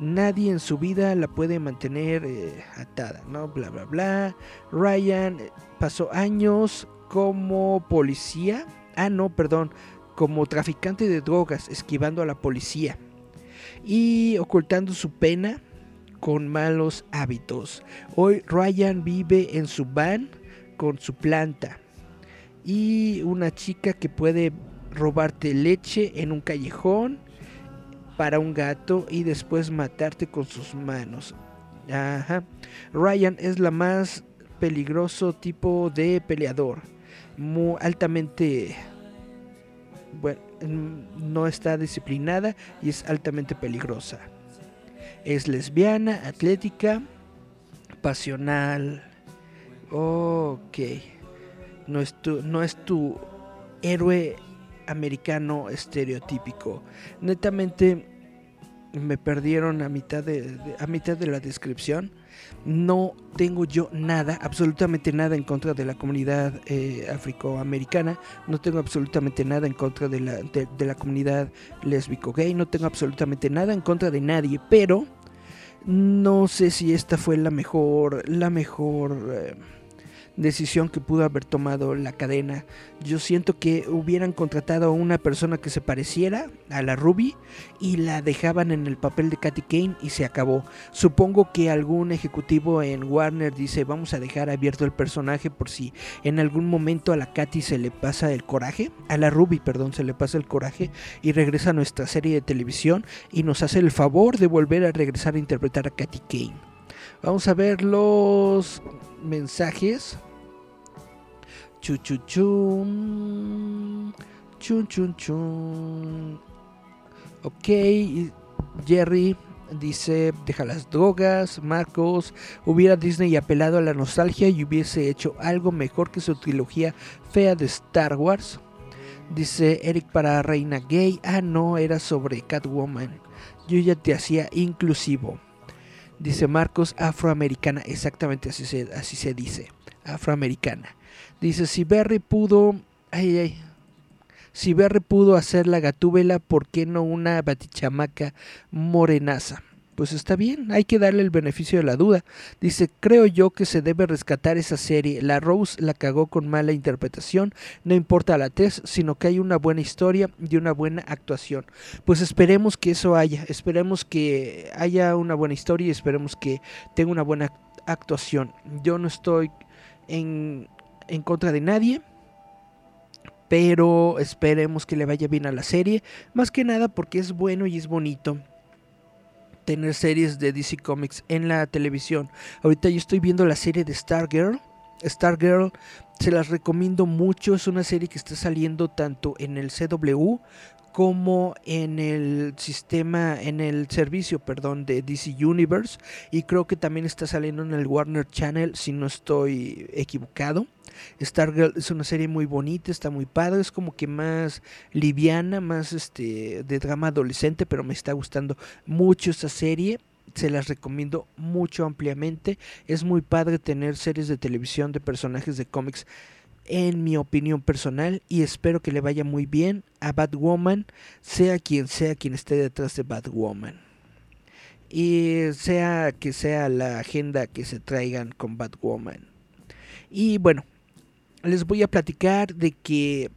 nadie en su vida la puede mantener eh, atada, ¿no? Bla, bla, bla. Ryan eh, pasó años como policía, ah, no, perdón, como traficante de drogas, esquivando a la policía y ocultando su pena con malos hábitos. Hoy Ryan vive en su van con su planta. Y una chica que puede robarte leche en un callejón para un gato y después matarte con sus manos. Ajá. Ryan es la más peligroso tipo de peleador. Muy altamente bueno, no está disciplinada y es altamente peligrosa. Es lesbiana, atlética, pasional, Ok. No es tu, no es tu héroe americano estereotípico. Netamente me perdieron a mitad de, a mitad de la descripción. No tengo yo nada, absolutamente nada en contra de la comunidad eh, africoamericana. No tengo absolutamente nada en contra de la, de, la comunidad lésbico gay. No tengo absolutamente nada en contra de nadie. Pero no sé si esta fue la mejor, la mejor. Eh, decisión que pudo haber tomado la cadena. Yo siento que hubieran contratado a una persona que se pareciera a la Ruby y la dejaban en el papel de Katy Kane y se acabó. Supongo que algún ejecutivo en Warner dice vamos a dejar abierto el personaje por si en algún momento a la Katy se le pasa el coraje, a la Ruby, perdón, se le pasa el coraje y regresa a nuestra serie de televisión y nos hace el favor de volver a regresar a interpretar a Katy Kane. Vamos a ver los mensajes. Chun. Chun chun chun. Ok, Jerry dice, deja las drogas, Marcos, hubiera Disney apelado a la nostalgia y hubiese hecho algo mejor que su trilogía fea de Star Wars. Dice Eric para Reina Gay, ah no, era sobre Catwoman. Yo ya te hacía inclusivo. Dice Marcos, afroamericana, exactamente así se, así se dice, afroamericana. Dice, si Berry pudo... Ay, ay. Si Berry pudo hacer la gatúbela, ¿por qué no una batichamaca morenaza? Pues está bien, hay que darle el beneficio de la duda. Dice, creo yo que se debe rescatar esa serie. La Rose la cagó con mala interpretación, no importa la test, sino que hay una buena historia y una buena actuación. Pues esperemos que eso haya, esperemos que haya una buena historia y esperemos que tenga una buena actuación. Yo no estoy en en contra de nadie. Pero esperemos que le vaya bien a la serie. Más que nada porque es bueno y es bonito tener series de DC Comics en la televisión. Ahorita yo estoy viendo la serie de Stargirl. Stargirl se las recomiendo mucho. Es una serie que está saliendo tanto en el CW como en el sistema, en el servicio, perdón, de DC Universe. Y creo que también está saliendo en el Warner Channel, si no estoy equivocado. Stargirl es una serie muy bonita, está muy padre, es como que más liviana, más este de drama adolescente, pero me está gustando mucho esta serie. se las recomiendo mucho ampliamente. Es muy padre tener series de televisión de personajes de cómics en mi opinión personal y espero que le vaya muy bien a Batwoman, sea quien sea quien esté detrás de Batwoman. Y sea que sea la agenda que se traigan con Batwoman. Y bueno, les voy a platicar de que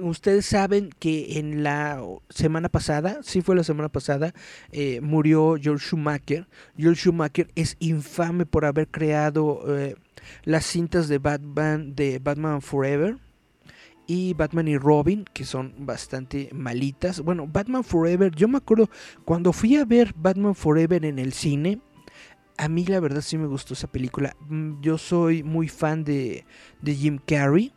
ustedes saben que en la semana pasada, sí fue la semana pasada, eh, murió George Schumacher. George Schumacher es infame por haber creado eh, las cintas de Batman de Batman Forever y Batman y Robin, que son bastante malitas. Bueno, Batman Forever, yo me acuerdo cuando fui a ver Batman Forever en el cine, a mí la verdad sí me gustó esa película. Mm, yo soy muy fan de, de Jim Carrey.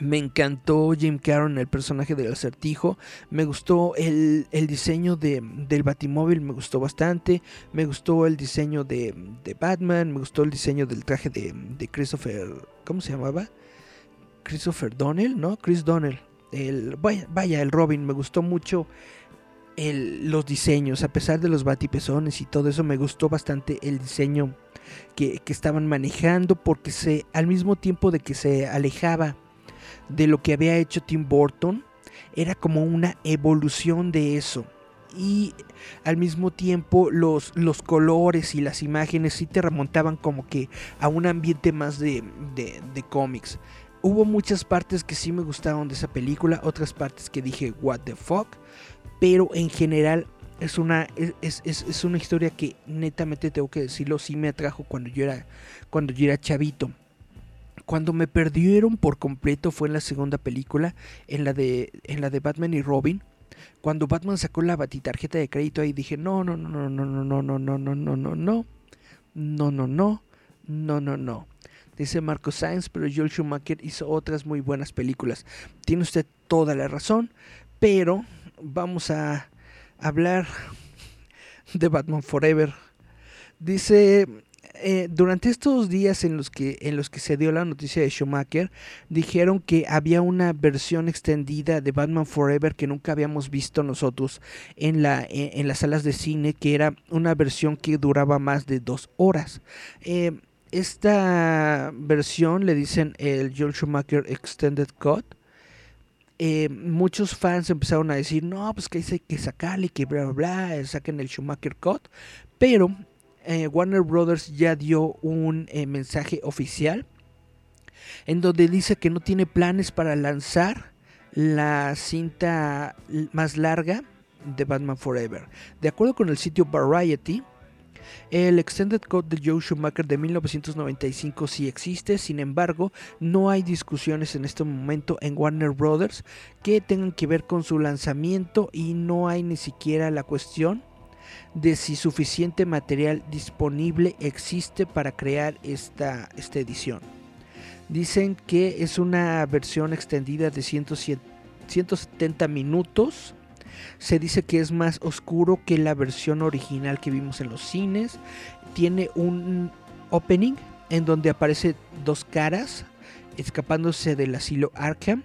Me encantó Jim Carrey, el personaje del acertijo. Me gustó el, diseño de, del Batimóvil, me gustó bastante. Me gustó el diseño de, de Batman. Me gustó el diseño del traje de, de, Christopher. ¿Cómo se llamaba? Christopher Donnell, ¿no? Chris Donnell. El, vaya, vaya, el Robin. Me gustó mucho el, los diseños. A pesar de los batipezones y todo eso, me gustó bastante el diseño que, que estaban manejando. Porque se, al mismo tiempo de que se alejaba de lo que había hecho Tim Burton. Era como una evolución de eso. Y al mismo tiempo los, los colores y las imágenes sí te remontaban como que a un ambiente más de, de, cómics. Hubo muchas partes que sí me gustaron de esa película, otras partes que dije, what the fuck. Pero en general es una, es, es, es una historia que netamente tengo que decirlo, sí me atrajo cuando yo era, cuando yo era chavito. Cuando me perdieron por completo fue en la segunda película, en la de, en la de Batman y Robin. Cuando Batman sacó la batitarjeta de crédito ahí dije, no, no, no, no, no, no, no, no, no, no, no, no, no, no, no, no, no, no, no. Dice Marco Sainz, pero Joel Schumacher hizo otras muy buenas películas. Tiene usted toda la razón, pero vamos a hablar de Batman Forever. Dice eh, durante estos días en los, que, en los que se dio la noticia de Schumacher, dijeron que había una versión extendida de Batman Forever que nunca habíamos visto nosotros en, la, en, las salas de cine, que era una versión que duraba más de dos horas. Eh, esta versión le dicen el Joel Schumacher Extended Cut. Eh, muchos fans empezaron a decir, no, pues que hay que sacarle, que bla, bla, bla, saquen el Schumacher Cut. Pero eh, Warner Brothers ya dio un eh, mensaje oficial en donde dice que no tiene planes para lanzar la cinta más larga de Batman Forever. De acuerdo con el sitio Variety, el Extended Code de Joe Schumacher de 1995 sí existe, sin embargo, no hay discusiones en este momento en Warner Brothers que tengan que ver con su lanzamiento y no hay ni siquiera la cuestión de si suficiente material disponible existe para crear esta, esta edición. Dicen que es una versión extendida de 170 minutos. Se dice que es más oscuro que la versión original que vimos en los cines. Tiene un opening en donde aparece dos caras escapándose del asilo Arkham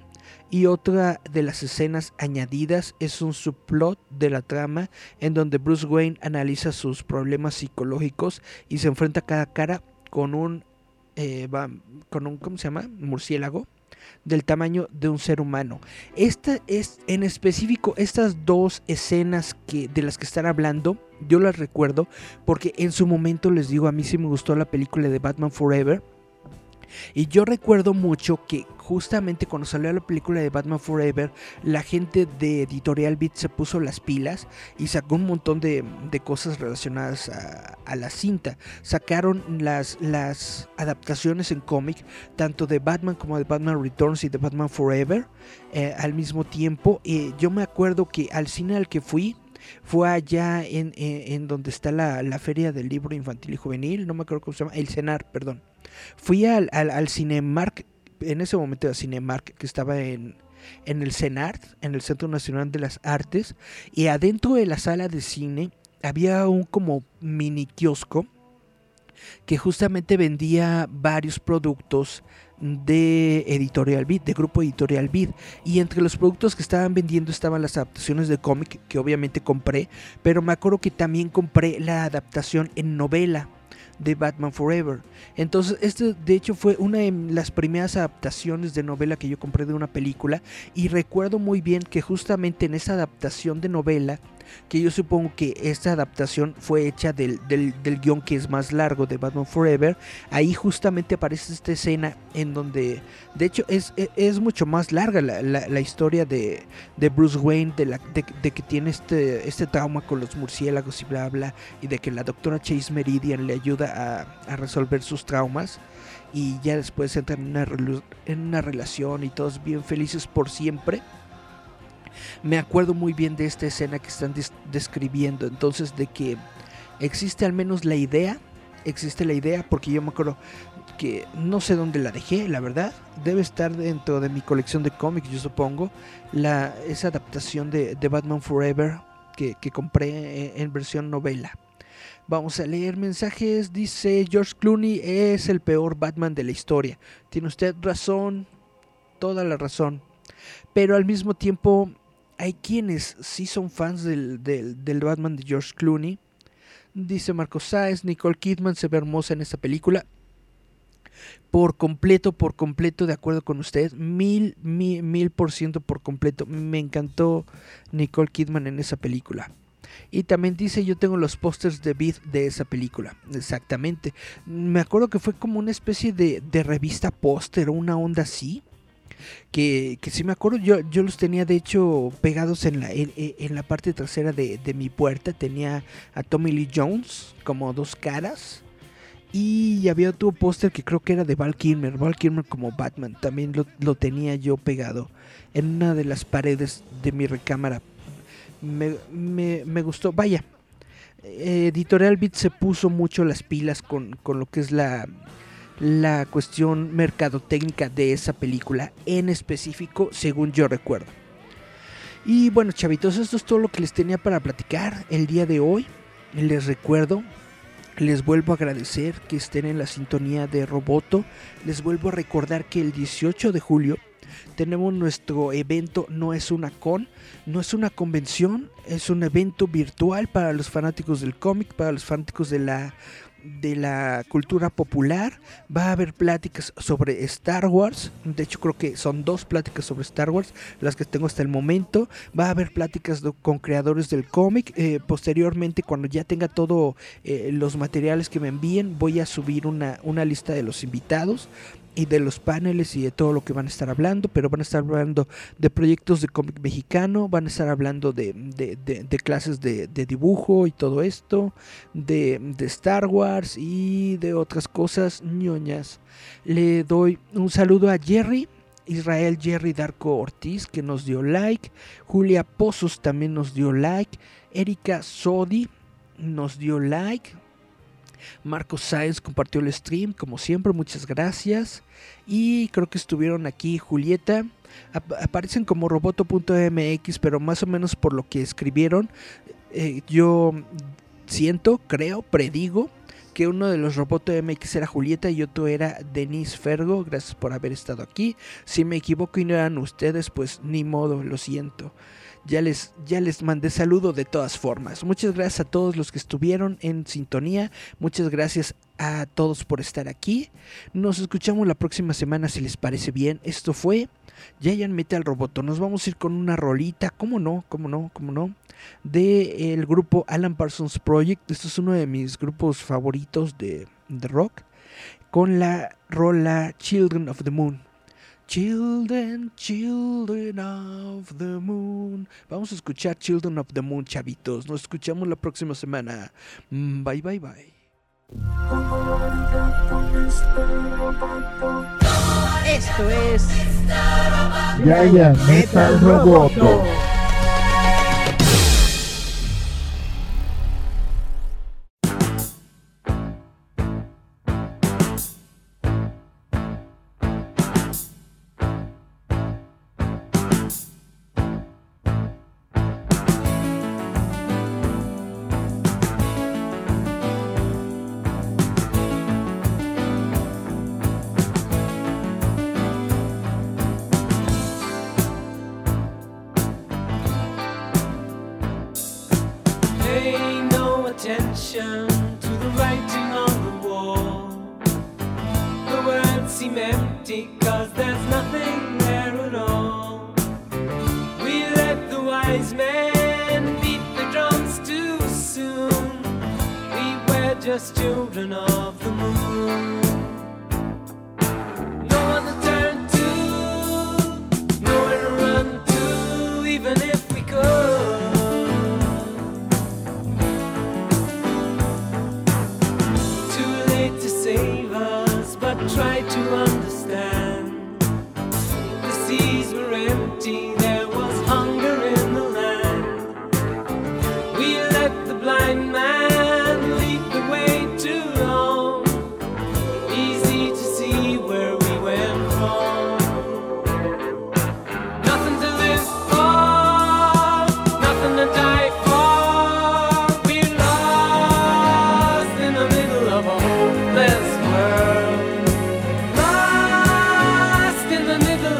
y otra de las escenas añadidas es un subplot de la trama en donde Bruce Wayne analiza sus problemas psicológicos y se enfrenta cara a cara con un, eh, con un ¿cómo se llama? murciélago del tamaño de un ser humano. Esta es en específico estas dos escenas que de las que están hablando, yo las recuerdo porque en su momento les digo a mí sí me gustó la película de Batman Forever y yo recuerdo mucho que justamente cuando salió la película de Batman Forever, la gente de Editorial Beat se puso las pilas y sacó un montón de, cosas relacionadas a, la cinta. Sacaron las, las adaptaciones en cómic, tanto de Batman como de Batman Returns y de Batman Forever, eh, al mismo tiempo. Y yo me acuerdo que al cine al que fui, fue allá en, en, donde está la, la, feria del libro infantil y juvenil, no me acuerdo cómo se llama, el CENAR, perdón. Fui al, al, Cinemark, en ese momento era Cinemark, que estaba en, en el CENART, en el Centro Nacional de las Artes, y adentro de la sala de cine había un como mini kiosco que justamente vendía varios productos de Editorial Beat, de Grupo Editorial Beat. Y entre los productos que estaban vendiendo estaban las adaptaciones de cómic, que obviamente compré, pero me acuerdo que también compré la adaptación en novela de Batman Forever. Entonces, este de hecho fue una de las primeras adaptaciones de novela que yo compré de una película y recuerdo muy bien que justamente en esa adaptación de novela que yo supongo que esta adaptación fue hecha del, del, guion que es más largo de Batman Forever. Ahí justamente aparece esta escena en donde, de hecho, es, es, mucho más larga la, la, historia de, de, Bruce Wayne, de, la, de, que tiene este, este trauma con los murciélagos y bla, bla, y de que la doctora Chase Meridian le ayuda a, a resolver sus traumas y ya después entran en una, en una relación y todos bien felices por siempre me acuerdo muy bien de esta escena que están describiendo, entonces de que existe al menos la idea, existe la idea, porque yo me acuerdo que no sé dónde la dejé, la verdad, debe estar dentro de mi colección de cómics, yo supongo, la, esa adaptación de, Batman Forever que, compré en, versión novela. Vamos a leer mensajes. Dice George Clooney es el peor Batman de la historia. Tiene usted razón, toda la razón. Pero al mismo tiempo hay quienes sí son fans del, Batman de George Clooney. Dice Marco Sáez, Nicole Kidman se ve hermosa en esta película. Por completo, por completo, de acuerdo con usted. Mil, mil, mil por ciento por completo. Me encantó Nicole Kidman en esa película. Y también dice, yo tengo los pósters de Beat de esa película. Exactamente. Me acuerdo que fue como una especie de, de revista póster, una onda así que, que si me acuerdo, yo, yo los tenía de hecho pegados en la, en, la parte trasera de, mi puerta. Tenía a Tommy Lee Jones como dos caras. Y había otro póster que creo que era de Val Kilmer. Val Kilmer como Batman. También lo, tenía yo pegado en una de las paredes de mi recámara. Me, me, gustó. Vaya, Editorial Beat se puso mucho las pilas con, con lo que es la, la cuestión mercadotécnica de esa película en específico, según yo recuerdo. Y bueno, chavitos, esto es todo lo que les tenía para platicar el día de hoy. Les recuerdo, les vuelvo a agradecer que estén en la sintonía de Roboto. Les vuelvo a recordar que el 18 de julio tenemos nuestro evento, no es una con, no es una convención, es un evento virtual para los fanáticos del cómic, para los fanáticos de la de la cultura popular. Va a haber pláticas sobre Star Wars. De hecho, creo que son dos pláticas sobre Star Wars, las que tengo hasta el momento. Va a haber pláticas con creadores del cómic. Eh, posteriormente, cuando ya tenga todos eh, los materiales que me envíen, voy a subir una, una lista de los invitados y de los paneles y de todo lo que van a estar hablando, pero van a estar hablando de proyectos de cómic mexicano, van a estar hablando de, clases de, dibujo y todo esto, de, Star Wars y de otras cosas ñoñas. Le doy un saludo a Jerry. Israel Jerry Darko Ortiz que nos dio like, Julia Pozos también nos dio like, Erika Sodi nos dio like, Marcos Sáenz compartió el stream, como siempre, muchas gracias. Y creo que estuvieron aquí Julieta. aparecen como roboto.mx, pero más o menos por lo que escribieron, eh, yo siento, creo, predigo que uno de los Roboto MX era Julieta y otro era Denise Fergo. Gracias por haber estado aquí. Si me equivoco y no eran ustedes, pues ni modo, lo siento ya les, ya les mandé saludo de todas formas. Muchas gracias a todos los que estuvieron en sintonía. Muchas gracias a todos por estar aquí. Nos escuchamos la próxima semana si les parece bien. Esto fue Giant Metal Roboto. Nos vamos a ir con una rolita, ¿cómo no? ¿Cómo no? ¿Cómo no? De el grupo Alan Parsons Project. Esto es uno de mis grupos favoritos de, de rock. Con la rola Children of the Moon. Children, Children of the Moon. Vamos a escuchar Children of the Moon, chavitos. Nos escuchamos la próxima semana. Mm, bye, bye, bye.
Esto es
Yaya Metal Roboto.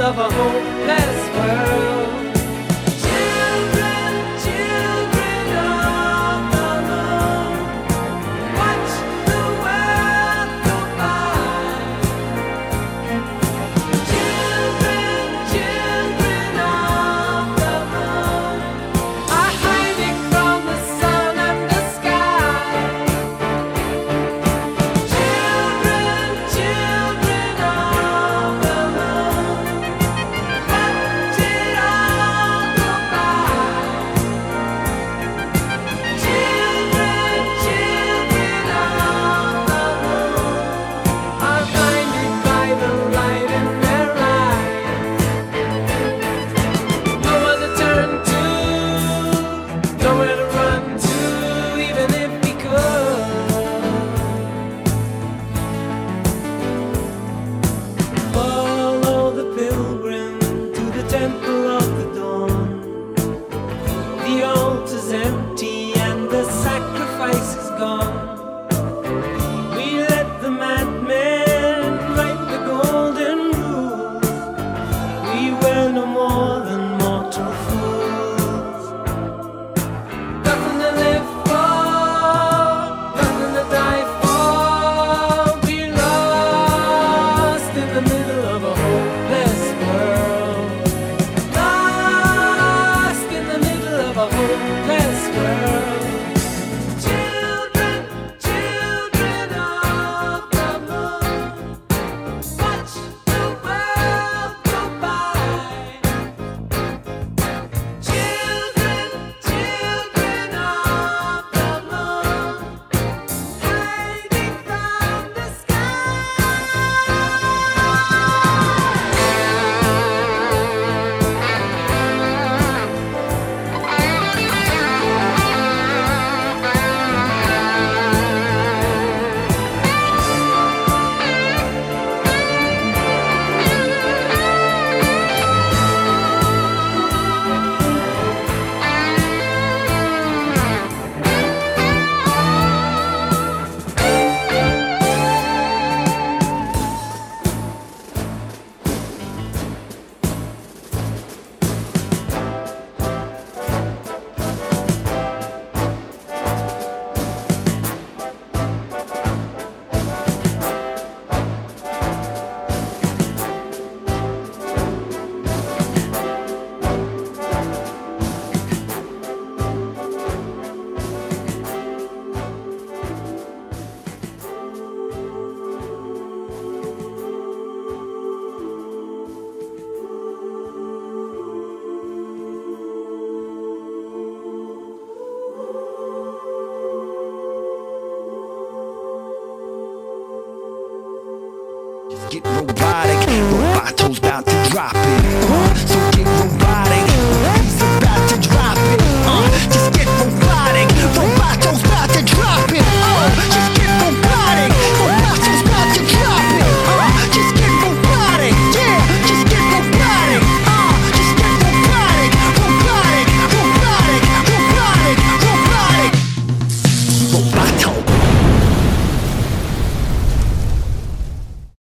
Of a hopeless